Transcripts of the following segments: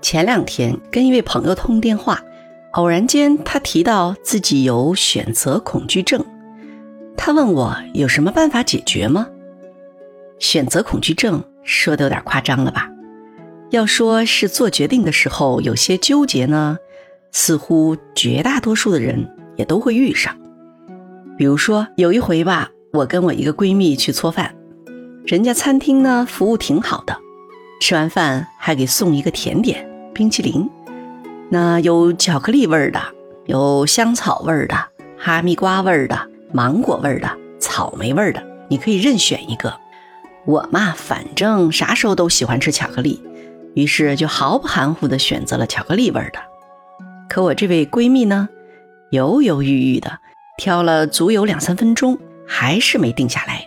前两天跟一位朋友通电话，偶然间他提到自己有选择恐惧症，他问我有什么办法解决吗？选择恐惧症说的有点夸张了吧？要说是做决定的时候有些纠结呢，似乎绝大多数的人也都会遇上。比如说有一回吧，我跟我一个闺蜜去搓饭，人家餐厅呢服务挺好的。吃完饭还给送一个甜点冰淇淋，那有巧克力味儿的，有香草味儿的，哈密瓜味儿的，芒果味儿的，草莓味儿的，你可以任选一个。我嘛，反正啥时候都喜欢吃巧克力，于是就毫不含糊地选择了巧克力味儿的。可我这位闺蜜呢，犹犹豫豫的挑了足有两三分钟，还是没定下来。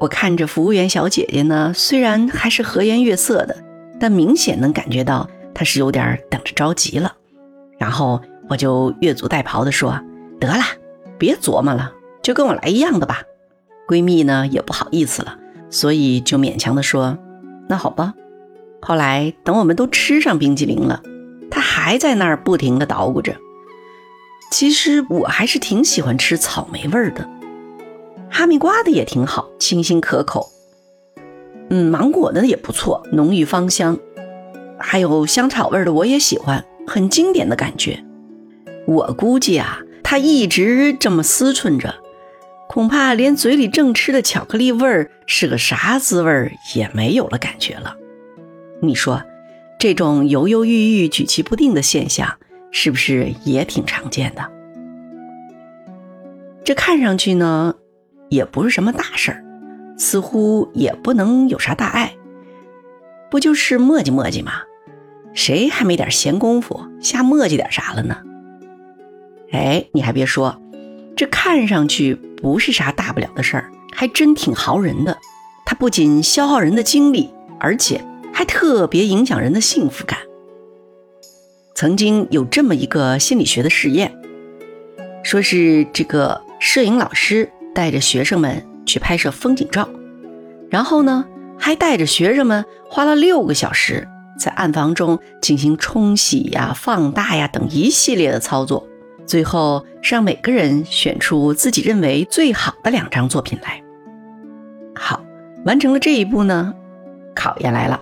我看着服务员小姐姐呢，虽然还是和颜悦色的，但明显能感觉到她是有点等着着急了。然后我就越俎代庖的说：“得了，别琢磨了，就跟我来一样的吧。”闺蜜呢也不好意思了，所以就勉强的说：“那好吧。”后来等我们都吃上冰激凌了，她还在那儿不停的捣鼓着。其实我还是挺喜欢吃草莓味儿的。哈密瓜的也挺好，清新可口。嗯，芒果的也不错，浓郁芳香。还有香草味的我也喜欢，很经典的感觉。我估计啊，他一直这么思忖着，恐怕连嘴里正吃的巧克力味儿是个啥滋味也没有了感觉了。你说，这种犹犹豫豫、举棋不定的现象，是不是也挺常见的？这看上去呢？也不是什么大事儿，似乎也不能有啥大碍，不就是磨叽磨叽吗？谁还没点闲工夫瞎磨叽点啥了呢？哎，你还别说，这看上去不是啥大不了的事儿，还真挺耗人的。它不仅消耗人的精力，而且还特别影响人的幸福感。曾经有这么一个心理学的实验，说是这个摄影老师。带着学生们去拍摄风景照，然后呢，还带着学生们花了六个小时在暗房中进行冲洗呀、放大呀等一系列的操作，最后让每个人选出自己认为最好的两张作品来。好，完成了这一步呢，考验来了。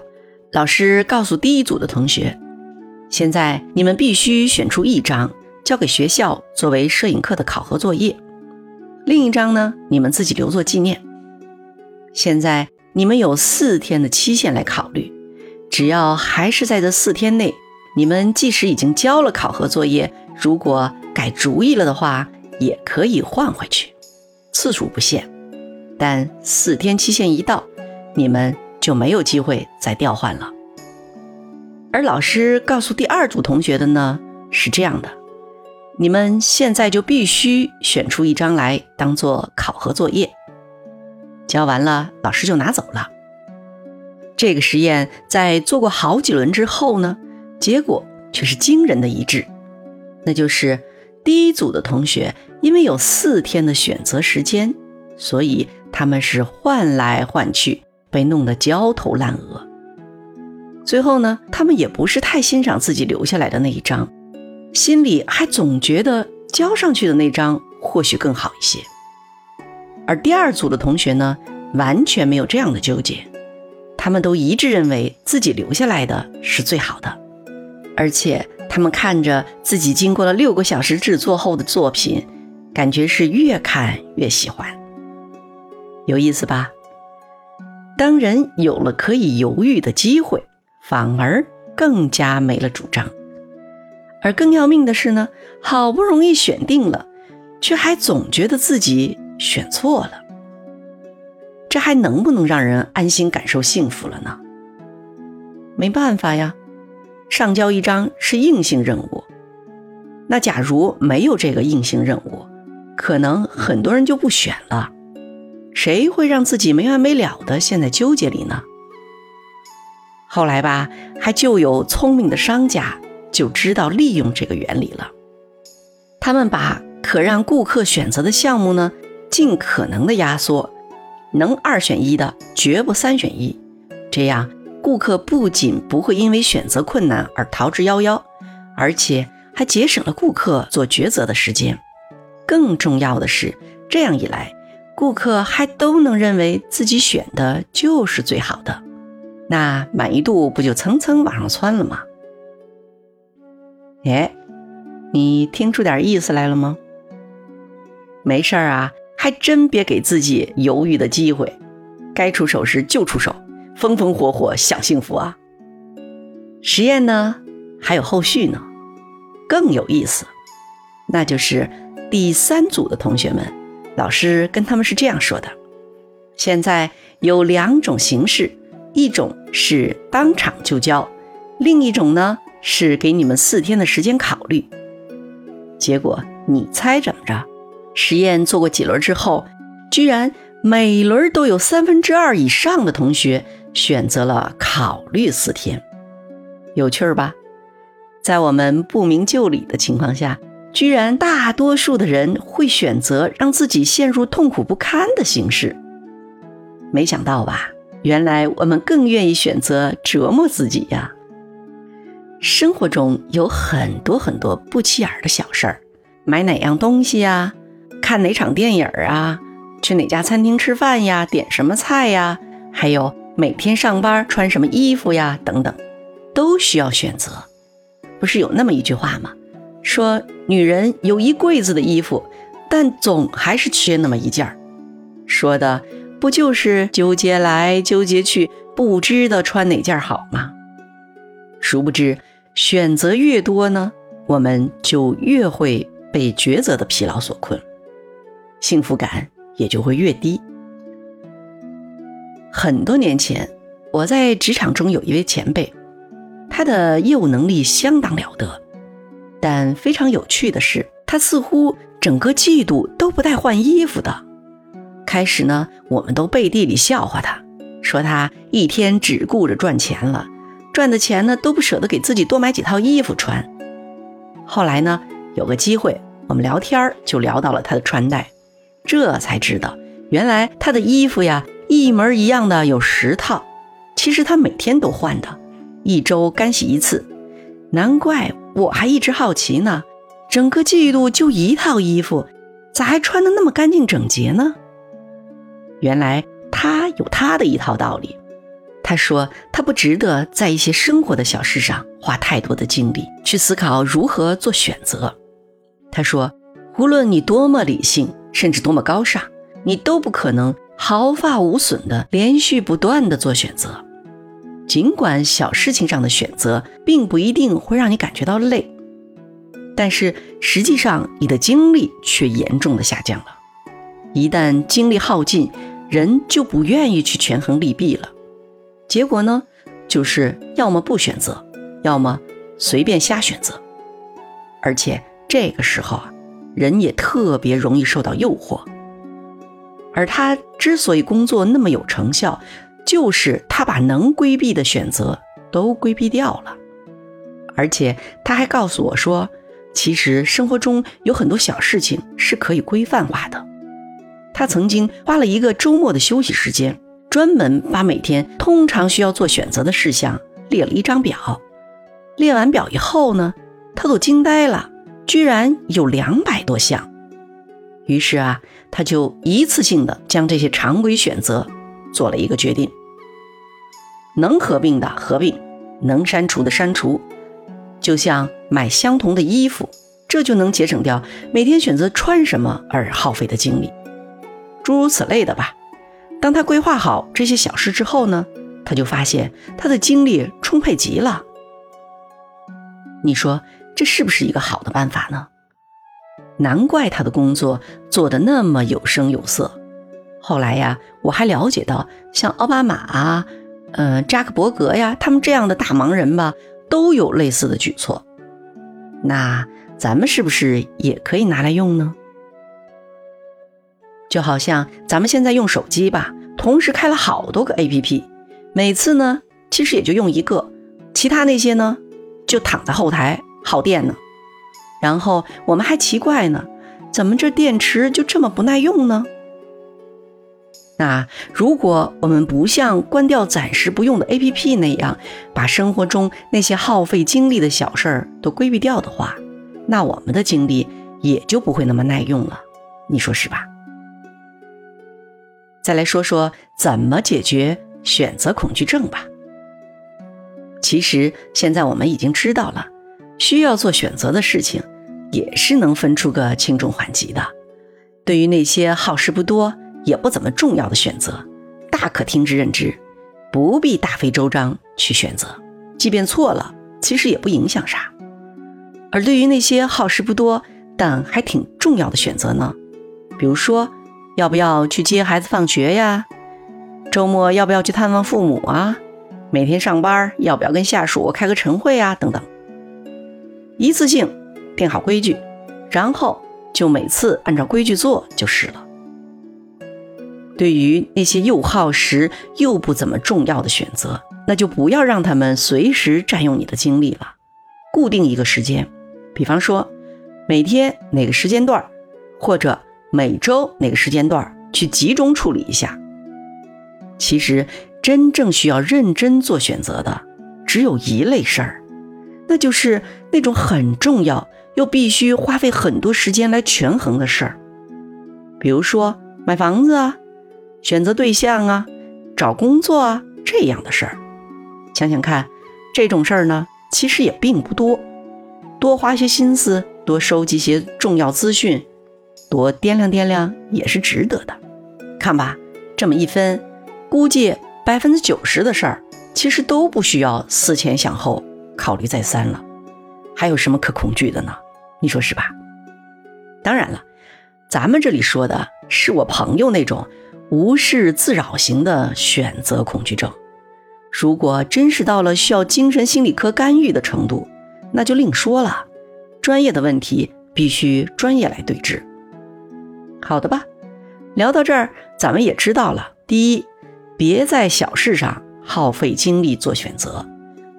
老师告诉第一组的同学：“现在你们必须选出一张，交给学校作为摄影课的考核作业。”另一张呢，你们自己留作纪念。现在你们有四天的期限来考虑，只要还是在这四天内，你们即使已经交了考核作业，如果改主意了的话，也可以换回去，次数不限。但四天期限一到，你们就没有机会再调换了。而老师告诉第二组同学的呢，是这样的。你们现在就必须选出一张来当做考核作业，交完了老师就拿走了。这个实验在做过好几轮之后呢，结果却是惊人的一致，那就是第一组的同学因为有四天的选择时间，所以他们是换来换去，被弄得焦头烂额。最后呢，他们也不是太欣赏自己留下来的那一张。心里还总觉得交上去的那张或许更好一些，而第二组的同学呢，完全没有这样的纠结，他们都一致认为自己留下来的是最好的，而且他们看着自己经过了六个小时制作后的作品，感觉是越看越喜欢，有意思吧？当人有了可以犹豫的机会，反而更加没了主张。而更要命的是呢，好不容易选定了，却还总觉得自己选错了。这还能不能让人安心感受幸福了呢？没办法呀，上交一张是硬性任务。那假如没有这个硬性任务，可能很多人就不选了。谁会让自己没完没了的陷在纠结里呢？后来吧，还就有聪明的商家。就知道利用这个原理了。他们把可让顾客选择的项目呢，尽可能的压缩，能二选一的绝不三选一。这样顾客不仅不会因为选择困难而逃之夭夭，而且还节省了顾客做抉择的时间。更重要的是，这样一来，顾客还都能认为自己选的就是最好的，那满意度不就蹭蹭往上窜了吗？哎，你听出点意思来了吗？没事儿啊，还真别给自己犹豫的机会，该出手时就出手，风风火火享幸福啊！实验呢还有后续呢，更有意思，那就是第三组的同学们。老师跟他们是这样说的：现在有两种形式，一种是当场就教，另一种呢是给你们四天的时间考虑。结果你猜怎么着？实验做过几轮之后，居然每轮都有三分之二以上的同学选择了考虑四天，有趣儿吧？在我们不明就里的情况下。居然大多数的人会选择让自己陷入痛苦不堪的形式，没想到吧？原来我们更愿意选择折磨自己呀。生活中有很多很多不起眼的小事儿，买哪样东西呀？看哪场电影啊？去哪家餐厅吃饭呀？点什么菜呀？还有每天上班穿什么衣服呀？等等，都需要选择。不是有那么一句话吗？说女人有一柜子的衣服，但总还是缺那么一件儿。说的不就是纠结来纠结去，不知道穿哪件好吗？殊不知，选择越多呢，我们就越会被抉择的疲劳所困，幸福感也就会越低。很多年前，我在职场中有一位前辈，他的业务能力相当了得。但非常有趣的是，他似乎整个季度都不带换衣服的。开始呢，我们都背地里笑话他，说他一天只顾着赚钱了，赚的钱呢都不舍得给自己多买几套衣服穿。后来呢，有个机会，我们聊天就聊到了他的穿戴，这才知道，原来他的衣服呀，一模一样的有十套，其实他每天都换的，一周干洗一次，难怪。我还一直好奇呢，整个季度就一套衣服，咋还穿的那么干净整洁呢？原来他有他的一套道理。他说他不值得在一些生活的小事上花太多的精力去思考如何做选择。他说，无论你多么理性，甚至多么高尚，你都不可能毫发无损的连续不断的做选择。尽管小事情上的选择并不一定会让你感觉到累，但是实际上你的精力却严重的下降了。一旦精力耗尽，人就不愿意去权衡利弊了。结果呢，就是要么不选择，要么随便瞎选择。而且这个时候啊，人也特别容易受到诱惑。而他之所以工作那么有成效，就是他把能规避的选择都规避掉了，而且他还告诉我说，其实生活中有很多小事情是可以规范化的。他曾经花了一个周末的休息时间，专门把每天通常需要做选择的事项列了一张表。列完表以后呢，他都惊呆了，居然有两百多项。于是啊，他就一次性的将这些常规选择做了一个决定。能合并的合并，能删除的删除，就像买相同的衣服，这就能节省掉每天选择穿什么而耗费的精力，诸如此类的吧。当他规划好这些小事之后呢，他就发现他的精力充沛极了。你说这是不是一个好的办法呢？难怪他的工作做得那么有声有色。后来呀，我还了解到，像奥巴马啊。嗯，扎克伯格呀，他们这样的大忙人吧，都有类似的举措。那咱们是不是也可以拿来用呢？就好像咱们现在用手机吧，同时开了好多个 APP，每次呢，其实也就用一个，其他那些呢，就躺在后台耗电呢。然后我们还奇怪呢，怎么这电池就这么不耐用呢？那如果我们不像关掉暂时不用的 APP 那样，把生活中那些耗费精力的小事儿都规避掉的话，那我们的精力也就不会那么耐用了。你说是吧？再来说说怎么解决选择恐惧症吧。其实现在我们已经知道了，需要做选择的事情，也是能分出个轻重缓急的。对于那些耗时不多。也不怎么重要的选择，大可听之任之，不必大费周章去选择。即便错了，其实也不影响啥。而对于那些耗时不多但还挺重要的选择呢，比如说要不要去接孩子放学呀，周末要不要去探望父母啊，每天上班要不要跟下属开个晨会啊，等等，一次性定好规矩，然后就每次按照规矩做就是了。对于那些又耗时又不怎么重要的选择，那就不要让他们随时占用你的精力了。固定一个时间，比方说每天哪个时间段，或者每周哪个时间段去集中处理一下。其实真正需要认真做选择的，只有一类事儿，那就是那种很重要又必须花费很多时间来权衡的事儿，比如说买房子啊。选择对象啊，找工作啊，这样的事儿，想想看，这种事儿呢，其实也并不多，多花些心思，多收集些重要资讯，多掂量掂量也是值得的。看吧，这么一分，估计百分之九十的事儿，其实都不需要思前想后、考虑再三了，还有什么可恐惧的呢？你说是吧？当然了，咱们这里说的是我朋友那种。无事自扰型的选择恐惧症，如果真是到了需要精神心理科干预的程度，那就另说了。专业的问题必须专业来对治。好的吧，聊到这儿，咱们也知道了：第一，别在小事上耗费精力做选择，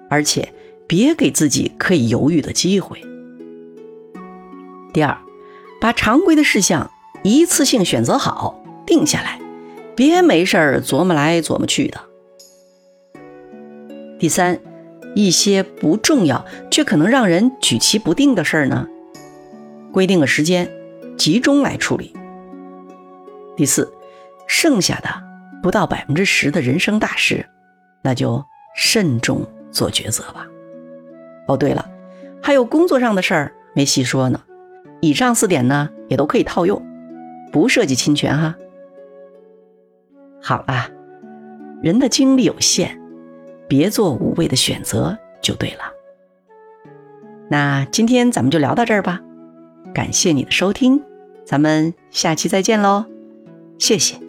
而且别给自己可以犹豫的机会；第二，把常规的事项一次性选择好，定下来。别没事儿琢磨来琢磨去的。第三，一些不重要却可能让人举棋不定的事儿呢，规定个时间，集中来处理。第四，剩下的不到百分之十的人生大事，那就慎重做抉择吧。哦，对了，还有工作上的事儿没细说呢。以上四点呢，也都可以套用，不涉及侵权哈。好了，人的精力有限，别做无谓的选择就对了。那今天咱们就聊到这儿吧，感谢你的收听，咱们下期再见喽，谢谢。